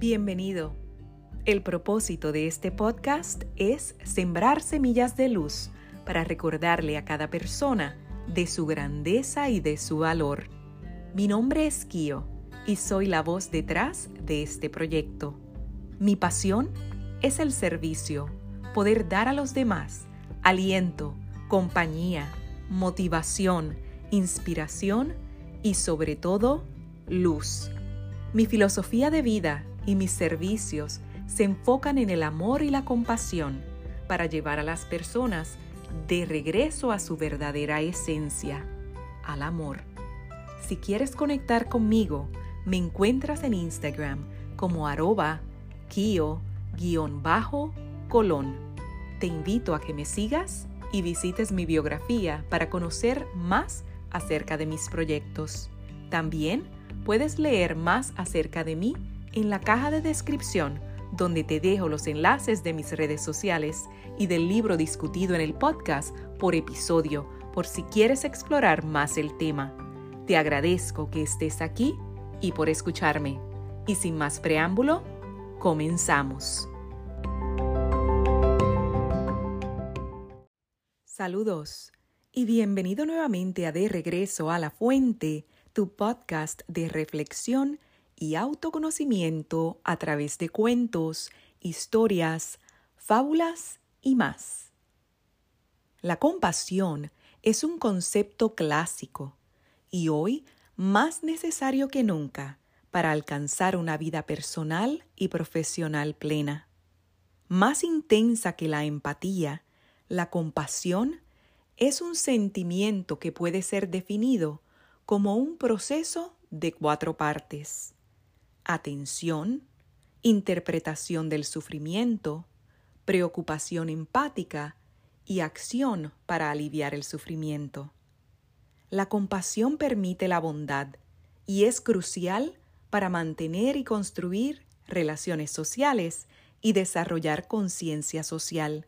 Bienvenido. El propósito de este podcast es sembrar semillas de luz para recordarle a cada persona de su grandeza y de su valor. Mi nombre es Kio y soy la voz detrás de este proyecto. Mi pasión es el servicio, poder dar a los demás aliento, compañía, motivación, inspiración y sobre todo luz. Mi filosofía de vida y mis servicios se enfocan en el amor y la compasión para llevar a las personas de regreso a su verdadera esencia, al amor. Si quieres conectar conmigo, me encuentras en Instagram como arroba kio-colón. Te invito a que me sigas y visites mi biografía para conocer más acerca de mis proyectos. También puedes leer más acerca de mí en la caja de descripción donde te dejo los enlaces de mis redes sociales y del libro discutido en el podcast por episodio por si quieres explorar más el tema. Te agradezco que estés aquí y por escucharme. Y sin más preámbulo, comenzamos. Saludos y bienvenido nuevamente a De Regreso a la Fuente, tu podcast de reflexión y autoconocimiento a través de cuentos, historias, fábulas y más. La compasión es un concepto clásico y hoy más necesario que nunca para alcanzar una vida personal y profesional plena. Más intensa que la empatía, la compasión es un sentimiento que puede ser definido como un proceso de cuatro partes. Atención, interpretación del sufrimiento, preocupación empática y acción para aliviar el sufrimiento. La compasión permite la bondad y es crucial para mantener y construir relaciones sociales y desarrollar conciencia social.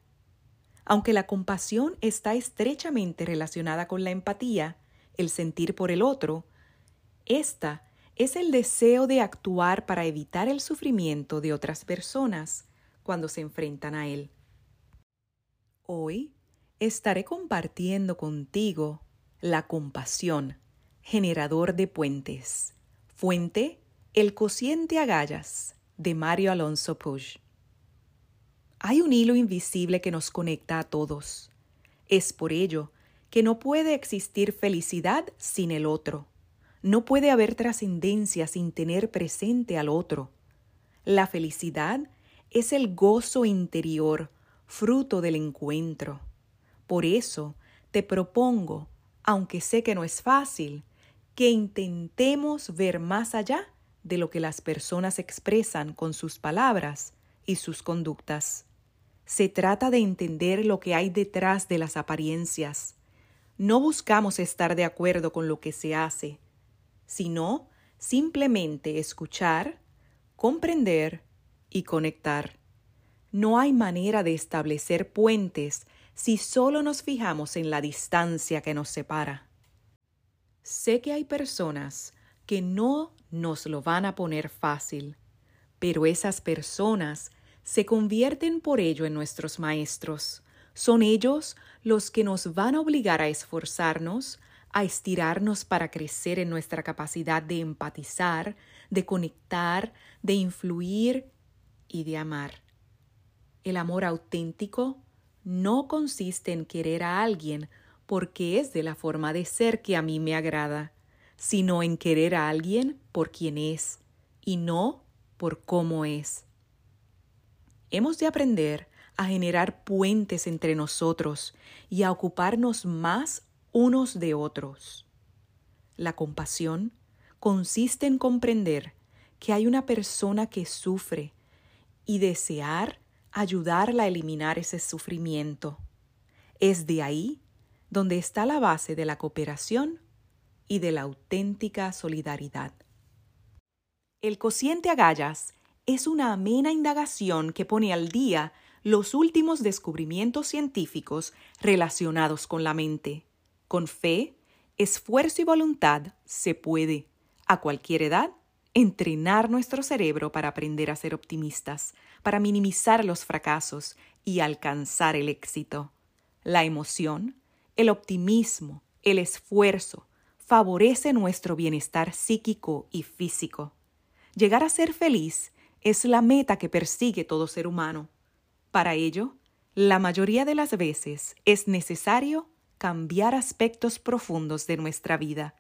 Aunque la compasión está estrechamente relacionada con la empatía, el sentir por el otro, esta es el deseo de actuar para evitar el sufrimiento de otras personas cuando se enfrentan a él. Hoy estaré compartiendo contigo la compasión, generador de puentes. Fuente, el cociente agallas, de Mario Alonso Puig. Hay un hilo invisible que nos conecta a todos. Es por ello que no puede existir felicidad sin el otro. No puede haber trascendencia sin tener presente al otro. La felicidad es el gozo interior, fruto del encuentro. Por eso te propongo, aunque sé que no es fácil, que intentemos ver más allá de lo que las personas expresan con sus palabras y sus conductas. Se trata de entender lo que hay detrás de las apariencias. No buscamos estar de acuerdo con lo que se hace, sino simplemente escuchar, comprender y conectar. No hay manera de establecer puentes si solo nos fijamos en la distancia que nos separa. Sé que hay personas que no nos lo van a poner fácil, pero esas personas se convierten por ello en nuestros maestros. Son ellos los que nos van a obligar a esforzarnos, a estirarnos para crecer en nuestra capacidad de empatizar, de conectar, de influir y de amar. El amor auténtico no consiste en querer a alguien porque es de la forma de ser que a mí me agrada, sino en querer a alguien por quien es y no por cómo es. Hemos de aprender a generar puentes entre nosotros y a ocuparnos más unos de otros. La compasión consiste en comprender que hay una persona que sufre y desear ayudarla a eliminar ese sufrimiento. Es de ahí donde está la base de la cooperación y de la auténtica solidaridad. El cociente agallas es una amena indagación que pone al día los últimos descubrimientos científicos relacionados con la mente. Con fe, esfuerzo y voluntad se puede, a cualquier edad entrenar nuestro cerebro para aprender a ser optimistas, para minimizar los fracasos y alcanzar el éxito. La emoción, el optimismo, el esfuerzo favorece nuestro bienestar psíquico y físico. Llegar a ser feliz es la meta que persigue todo ser humano. Para ello, la mayoría de las veces es necesario cambiar aspectos profundos de nuestra vida.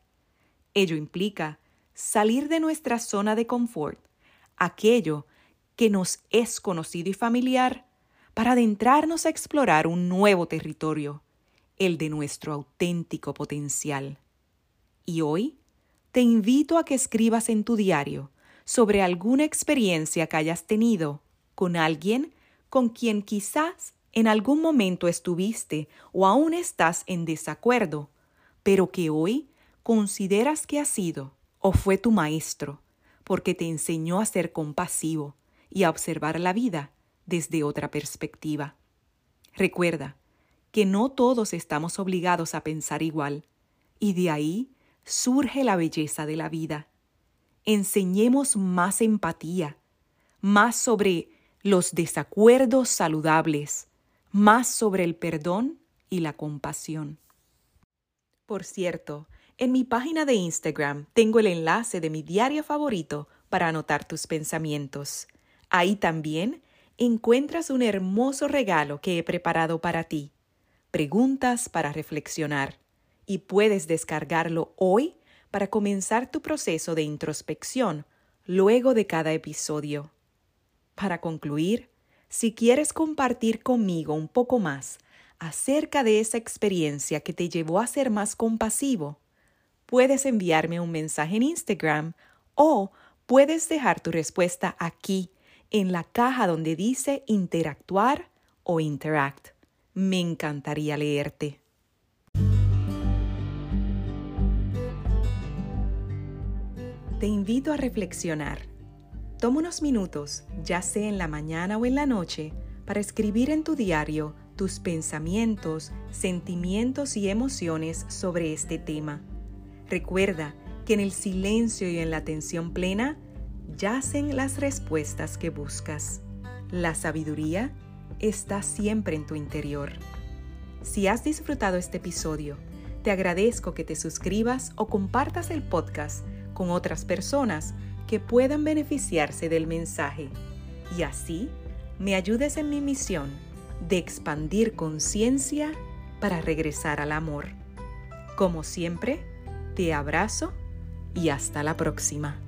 Ello implica salir de nuestra zona de confort, aquello que nos es conocido y familiar, para adentrarnos a explorar un nuevo territorio, el de nuestro auténtico potencial. Y hoy te invito a que escribas en tu diario sobre alguna experiencia que hayas tenido con alguien con quien quizás en algún momento estuviste o aún estás en desacuerdo, pero que hoy consideras que ha sido o fue tu maestro, porque te enseñó a ser compasivo y a observar la vida desde otra perspectiva. Recuerda que no todos estamos obligados a pensar igual, y de ahí surge la belleza de la vida. Enseñemos más empatía, más sobre los desacuerdos saludables, más sobre el perdón y la compasión. Por cierto, en mi página de Instagram tengo el enlace de mi diario favorito para anotar tus pensamientos. Ahí también encuentras un hermoso regalo que he preparado para ti. Preguntas para reflexionar. Y puedes descargarlo hoy para comenzar tu proceso de introspección luego de cada episodio. Para concluir, si quieres compartir conmigo un poco más acerca de esa experiencia que te llevó a ser más compasivo, puedes enviarme un mensaje en Instagram o puedes dejar tu respuesta aquí en la caja donde dice interactuar o interact. Me encantaría leerte. Te invito a reflexionar. Toma unos minutos, ya sea en la mañana o en la noche, para escribir en tu diario tus pensamientos, sentimientos y emociones sobre este tema. Recuerda que en el silencio y en la atención plena yacen las respuestas que buscas. La sabiduría está siempre en tu interior. Si has disfrutado este episodio, te agradezco que te suscribas o compartas el podcast con otras personas que puedan beneficiarse del mensaje y así me ayudes en mi misión de expandir conciencia para regresar al amor. Como siempre, te abrazo y hasta la próxima.